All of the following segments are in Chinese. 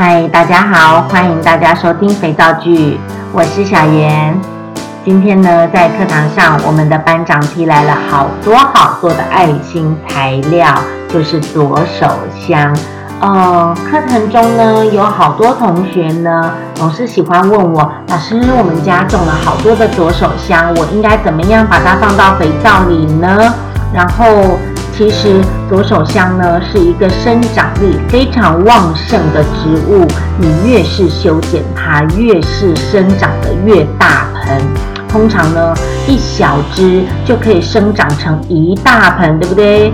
嗨，大家好，欢迎大家收听肥皂剧，我是小妍。今天呢，在课堂上，我们的班长提来了好多好多的爱心材料，就是左手香。呃，课程中呢，有好多同学呢，总是喜欢问我，老师，我们家种了好多的左手香，我应该怎么样把它放到肥皂里呢？然后。其实左手香呢是一个生长力非常旺盛的植物，你越是修剪它，越是生长的越大盆。通常呢，一小枝就可以生长成一大盆，对不对？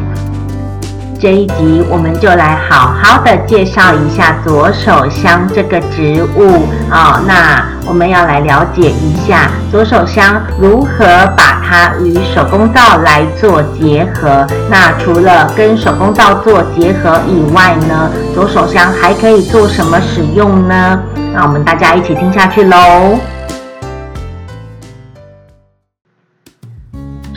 这一集我们就来好好的介绍一下左手香这个植物啊、哦。那我们要来了解一下左手香如何把它与手工皂来做结合。那除了跟手工皂做结合以外呢，左手香还可以做什么使用呢？那我们大家一起听下去喽。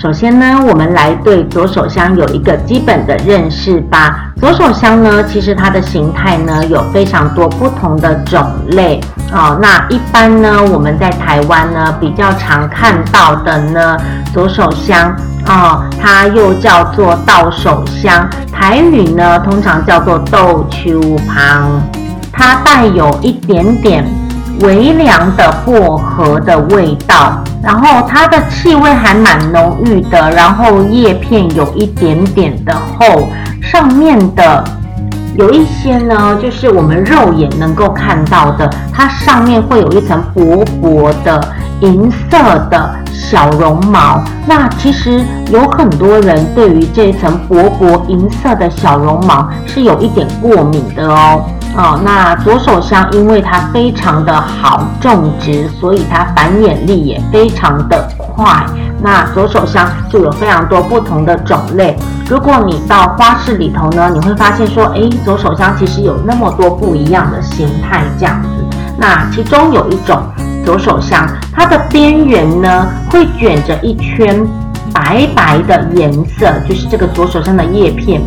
首先呢，我们来对左手香有一个基本的认识吧。左手香呢，其实它的形态呢有非常多不同的种类哦。那一般呢，我们在台湾呢比较常看到的呢，左手香哦，它又叫做倒手香，台语呢通常叫做豆秋旁，它带有一点点。微凉的薄荷的味道，然后它的气味还蛮浓郁的，然后叶片有一点点的厚，上面的有一些呢，就是我们肉眼能够看到的，它上面会有一层薄薄的银色的小绒毛。那其实有很多人对于这层薄薄银色的小绒毛是有一点过敏的哦。哦，那左手香因为它非常的好种植，所以它繁衍力也非常的快。那左手香就有非常多不同的种类。如果你到花市里头呢，你会发现说，诶，左手香其实有那么多不一样的形态这样子。那其中有一种左手香，它的边缘呢会卷着一圈白白的颜色，就是这个左手香的叶片。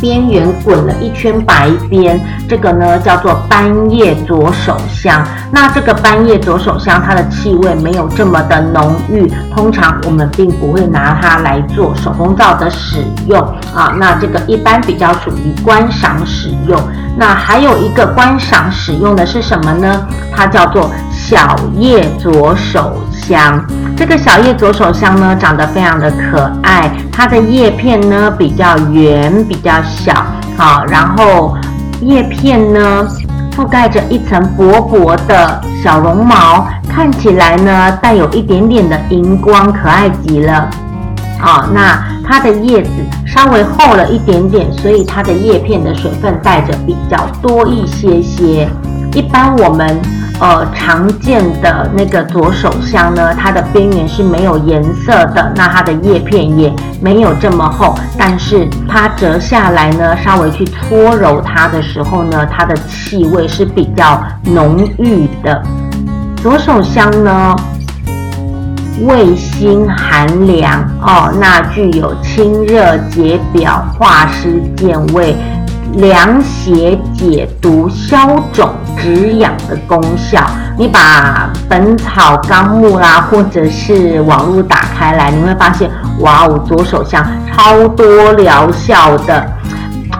边缘滚了一圈白边，这个呢叫做斑叶左手香。那这个斑叶左手香，它的气味没有这么的浓郁，通常我们并不会拿它来做手工皂的使用啊。那这个一般比较属于观赏使用。那还有一个观赏使用的是什么呢？它叫做小叶左手香。这个小叶左手香呢，长得非常的可爱，它的叶片呢比较圆，比较小，好，然后叶片呢覆盖着一层薄薄的小绒毛，看起来呢带有一点点的荧光，可爱极了。好，那它的叶子稍微厚了一点点，所以它的叶片的水分带着比较多一些些。一般我们呃常见的那个左手香呢，它的边缘是没有颜色的，那它的叶片也没有这么厚，但是它折下来呢，稍微去搓揉它的时候呢，它的气味是比较浓郁的。左手香呢，味辛寒凉哦，那具有清热解表、化湿健胃。凉血解毒、消肿止痒的功效。你把《本草纲目》啦，或者是网络打开来，你会发现，哇哦，左手香超多疗效的。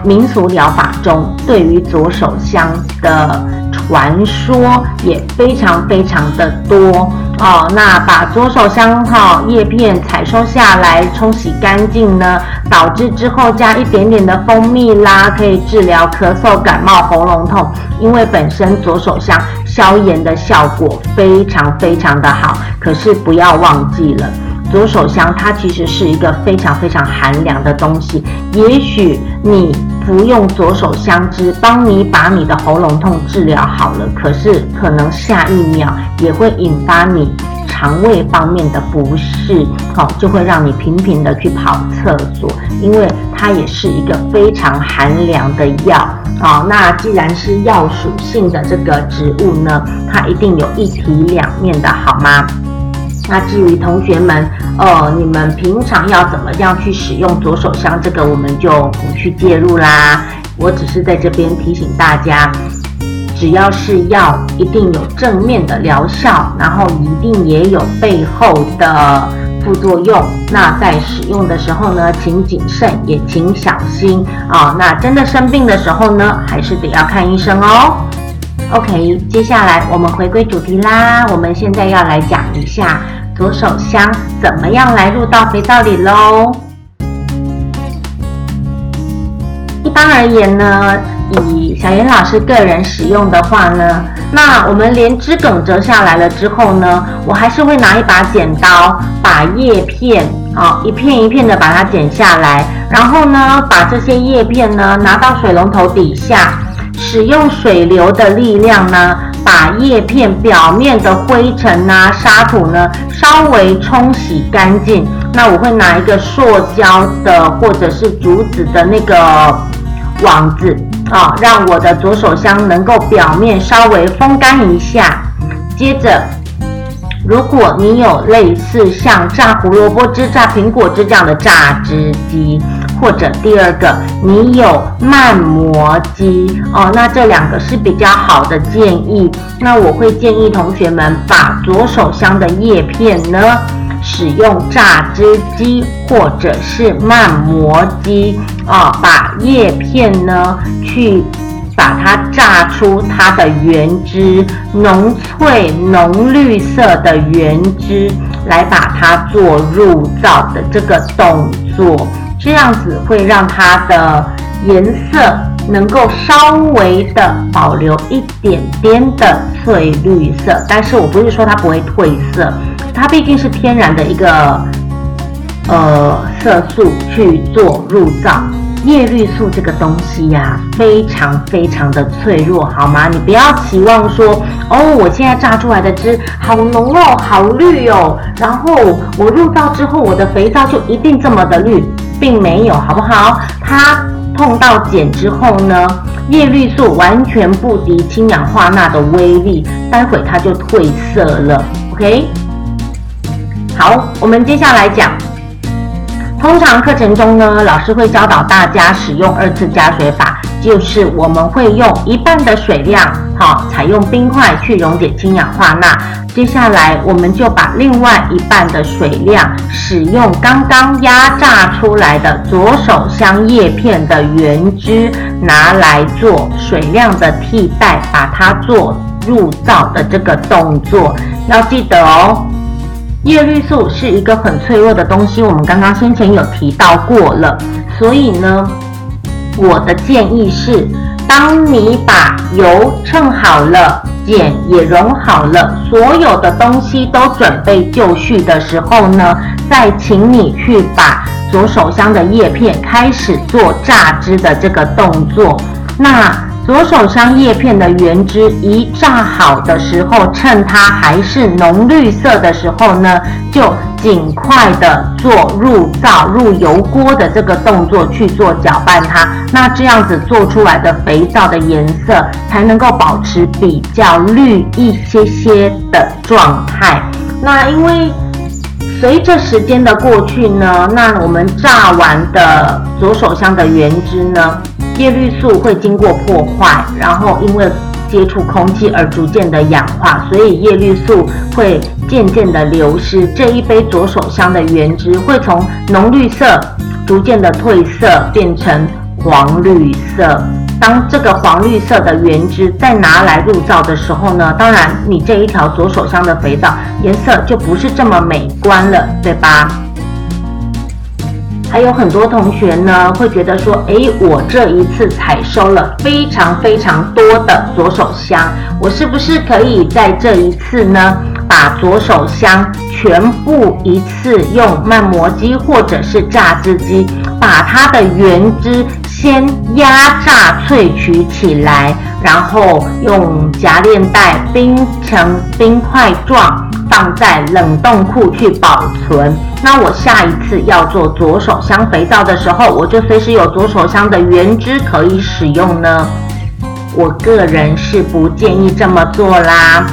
民俗疗法中，对于左手香的传说也非常非常的多。哦，那把左手香哈叶片采收下来，冲洗干净呢，导致之后加一点点的蜂蜜啦，可以治疗咳嗽、感冒、喉咙痛。因为本身左手香消炎的效果非常非常的好，可是不要忘记了。左手香它其实是一个非常非常寒凉的东西，也许你服用左手香汁，帮你把你的喉咙痛治疗好了，可是可能下一秒也会引发你肠胃方面的不适，好，就会让你频频的去跑厕所，因为它也是一个非常寒凉的药，好，那既然是药属性的这个植物呢，它一定有一体两面的，好吗？那至于同学们，呃，你们平常要怎么样去使用左手香，这个我们就不去介入啦。我只是在这边提醒大家，只要是药，一定有正面的疗效，然后一定也有背后的副作用。那在使用的时候呢，请谨慎，也请小心啊、那真的生病的时候呢，还是得要看医生哦。OK，接下来我们回归主题啦。我们现在要来讲一下左手香怎么样来入到肥皂里喽。一般而言呢，以小妍老师个人使用的话呢，那我们连枝梗折下来了之后呢，我还是会拿一把剪刀，把叶片啊、哦、一片一片的把它剪下来，然后呢，把这些叶片呢拿到水龙头底下，使用水流的力量呢，把叶片表面的灰尘呐、沙土呢稍微冲洗干净。那我会拿一个塑胶的或者是竹子的那个网子啊，让我的左手香能够表面稍微风干一下。接着，如果你有类似像榨胡萝卜汁、榨苹果汁这样的榨汁机。或者第二个，你有慢磨机哦，那这两个是比较好的建议。那我会建议同学们把左手香的叶片呢，使用榨汁机或者是慢磨机啊、哦，把叶片呢去把它榨出它的原汁，浓翠浓绿色的原汁，来把它做入皂的这个动作。这样子会让它的颜色能够稍微的保留一点点的翠绿色，但是我不是说它不会褪色，它毕竟是天然的一个呃色素去做入皂。叶绿素这个东西呀、啊，非常非常的脆弱，好吗？你不要期望说，哦，我现在榨出来的汁好浓哦，好绿哦，然后我入皂之后，我的肥皂就一定这么的绿。并没有，好不好？它碰到碱之后呢，叶绿素完全不敌氢氧化钠的威力，待会它就褪色了。OK，好，我们接下来讲。通常课程中呢，老师会教导大家使用二次加水法，就是我们会用一半的水量，好，采用冰块去溶解氢氧化钠。接下来，我们就把另外一半的水量，使用刚刚压榨出来的左手香叶片的原汁，拿来做水量的替代，把它做入皂的这个动作。要记得哦。叶绿素是一个很脆弱的东西，我们刚刚先前有提到过了。所以呢，我的建议是，当你把油称好了，碱也溶好了，所有的东西都准备就绪的时候呢，再请你去把左手香的叶片开始做榨汁的这个动作。那左手香叶片的原汁一榨好的时候，趁它还是浓绿色的时候呢，就尽快的做入皂、入油锅的这个动作去做搅拌它。那这样子做出来的肥皂的颜色才能够保持比较绿一些些的状态。那因为随着时间的过去呢，那我们榨完的左手香的原汁呢，叶绿素会经过破坏，然后因为接触空气而逐渐的氧化，所以叶绿素会渐渐的流失。这一杯左手香的原汁会从浓绿色逐渐的褪色，变成黄绿色。当这个黄绿色的原汁再拿来入皂的时候呢，当然你这一条左手香的肥皂颜色就不是这么美观了，对吧？还有很多同学呢，会觉得说，诶，我这一次采收了非常非常多的左手香，我是不是可以在这一次呢，把左手香全部一次用慢磨机或者是榨汁机，把它的原汁先压榨萃取起来，然后用夹链袋冰成冰块状。放在冷冻库去保存。那我下一次要做左手香肥皂的时候，我就随时有左手香的原汁可以使用呢。我个人是不建议这么做啦，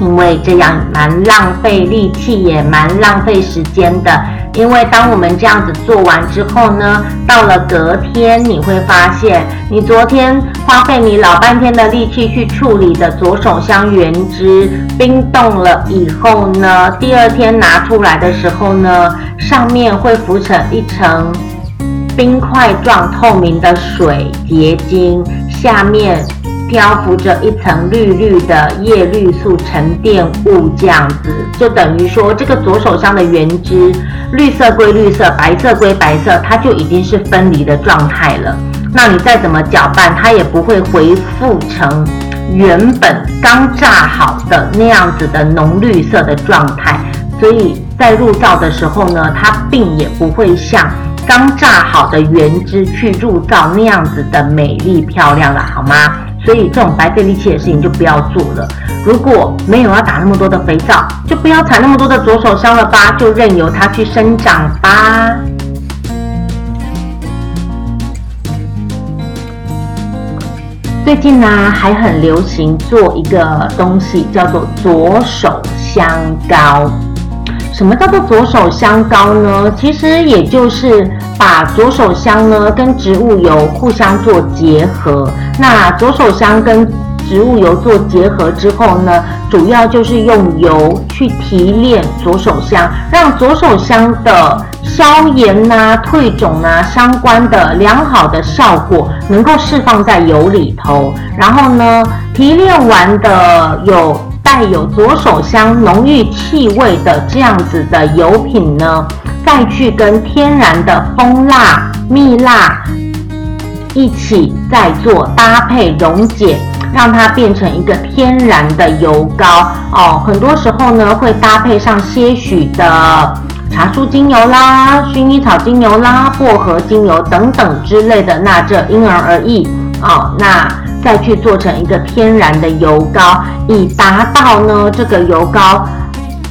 因为这样蛮浪费力气，也蛮浪费时间的。因为当我们这样子做完之后呢，到了隔天你会发现，你昨天花费你老半天的力气去处理的左手香原汁，冰冻了以后呢，第二天拿出来的时候呢，上面会浮成一层冰块状透明的水结晶，下面。漂浮着一层绿绿的叶绿素沉淀物，这样子就等于说，这个左手香的原汁，绿色归绿色，白色归白色，它就已经是分离的状态了。那你再怎么搅拌，它也不会恢复成原本刚榨好的那样子的浓绿色的状态。所以在入灶的时候呢，它并也不会像刚榨好的原汁去入灶那样子的美丽漂亮了，好吗？所以这种白费力气的事情就不要做了。如果没有要打那么多的肥皂，就不要踩那么多的左手香了吧，就任由它去生长吧。最近呢，还很流行做一个东西，叫做左手香膏。什么叫做左手香膏呢？其实也就是把左手香呢跟植物油互相做结合。那左手香跟植物油做结合之后呢，主要就是用油去提炼左手香，让左手香的消炎呐、退肿啊相关的良好的效果能够释放在油里头。然后呢，提炼完的有。带有左手香浓郁气味的这样子的油品呢，再去跟天然的蜂蜡、蜜蜡一起再做搭配溶解，让它变成一个天然的油膏哦。很多时候呢，会搭配上些许的茶树精油啦、薰衣草精油啦、薄荷精油等等之类的，那这因人而异哦。那。再去做成一个天然的油膏，以达到呢这个油膏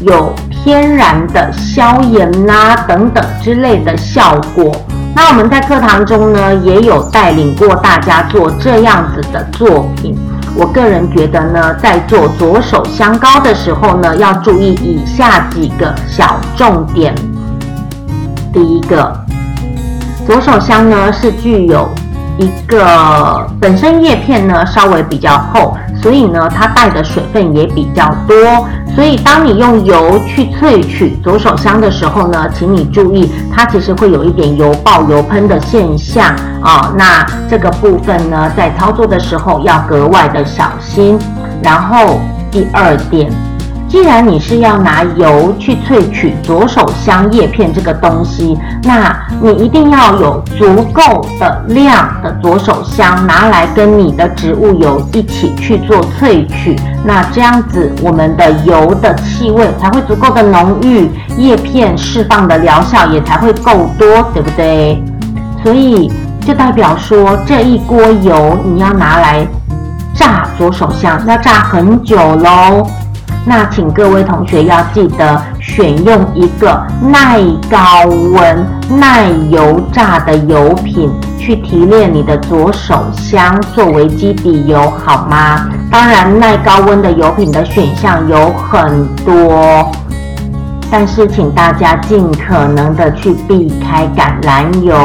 有天然的消炎啦、等等之类的效果。那我们在课堂中呢也有带领过大家做这样子的作品。我个人觉得呢，在做左手香膏的时候呢，要注意以下几个小重点。第一个，左手香呢是具有。一个本身叶片呢稍微比较厚，所以呢它带的水分也比较多。所以当你用油去萃取左手香的时候呢，请你注意，它其实会有一点油爆、油喷的现象啊、那这个部分呢，在操作的时候要格外的小心。然后第二点。既然你是要拿油去萃取左手香叶片这个东西，那你一定要有足够的量的左手香拿来跟你的植物油一起去做萃取，那这样子我们的油的气味才会足够的浓郁，叶片释放的疗效也才会够多，对不对？所以就代表说这一锅油你要拿来炸左手香，要炸很久喽。那请各位同学要记得选用一个耐高温、耐油炸的油品去提炼你的左手香作为基底油，好吗？当然，耐高温的油品的选项有很多。但是，请大家尽可能的去避开橄榄油。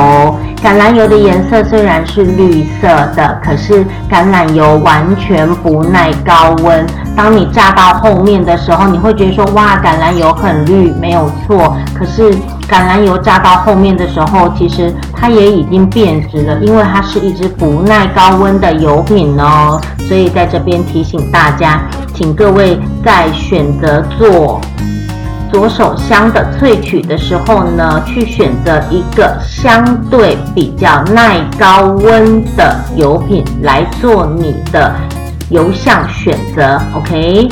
橄榄油的颜色虽然是绿色的，可是橄榄油完全不耐高温。当你炸到后面的时候，你会觉得说：“哇，橄榄油很绿，没有错。”可是橄榄油炸到后面的时候，其实它也已经变质了，因为它是一支不耐高温的油品哦。所以在这边提醒大家，请各位在选择做。左手香的萃取的时候呢，去选择一个相对比较耐高温的油品来做你的油相选择，OK？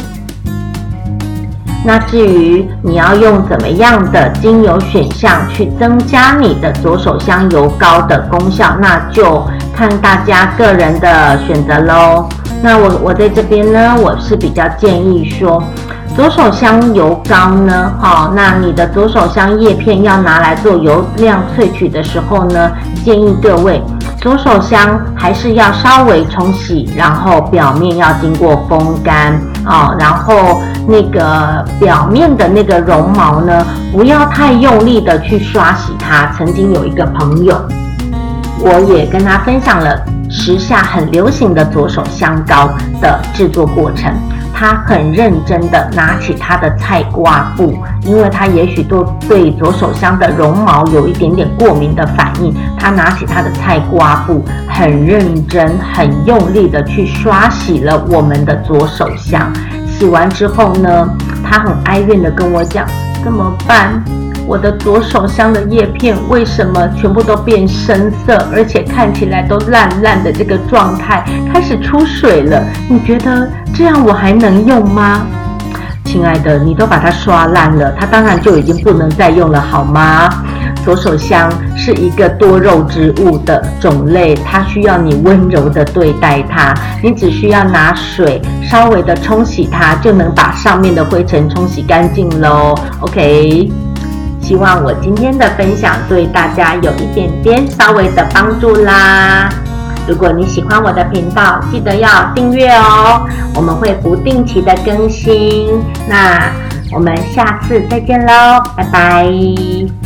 那至于你要用怎么样的精油选项去增加你的左手香油膏的功效，那就看大家个人的选择喽。那我我在这边呢，我是比较建议说。左手香油膏呢？好，那你的左手香叶片要拿来做油量萃取的时候呢，建议各位左手香还是要稍微冲洗，然后表面要经过风干啊，然后那个表面的那个绒毛呢，不要太用力的去刷洗它。曾经有一个朋友，我也跟他分享了。时下很流行的左手香膏的制作过程。他很认真地拿起他的菜瓜布，因为他也许都对左手香的绒毛有一点点过敏的反应。他拿起他的菜瓜布，很认真、很用力地去刷洗了我们的左手香。洗完之后呢，他很哀怨地跟我讲：“怎么办？”我的左手香的叶片为什么全部都变深色，而且看起来都烂烂的这个状态，开始出水了？你觉得这样我还能用吗？亲爱的，你都把它刷烂了，它当然就已经不能再用了，好吗？左手香是一个多肉植物的种类，它需要你温柔的对待它，你只需要拿水稍微的冲洗它，就能把上面的灰尘冲洗干净喽。OK。希望我今天的分享对大家有一点点稍微的帮助啦。如果你喜欢我的频道，记得要订阅哦，我们会不定期的更新。那我们下次再见喽，拜拜。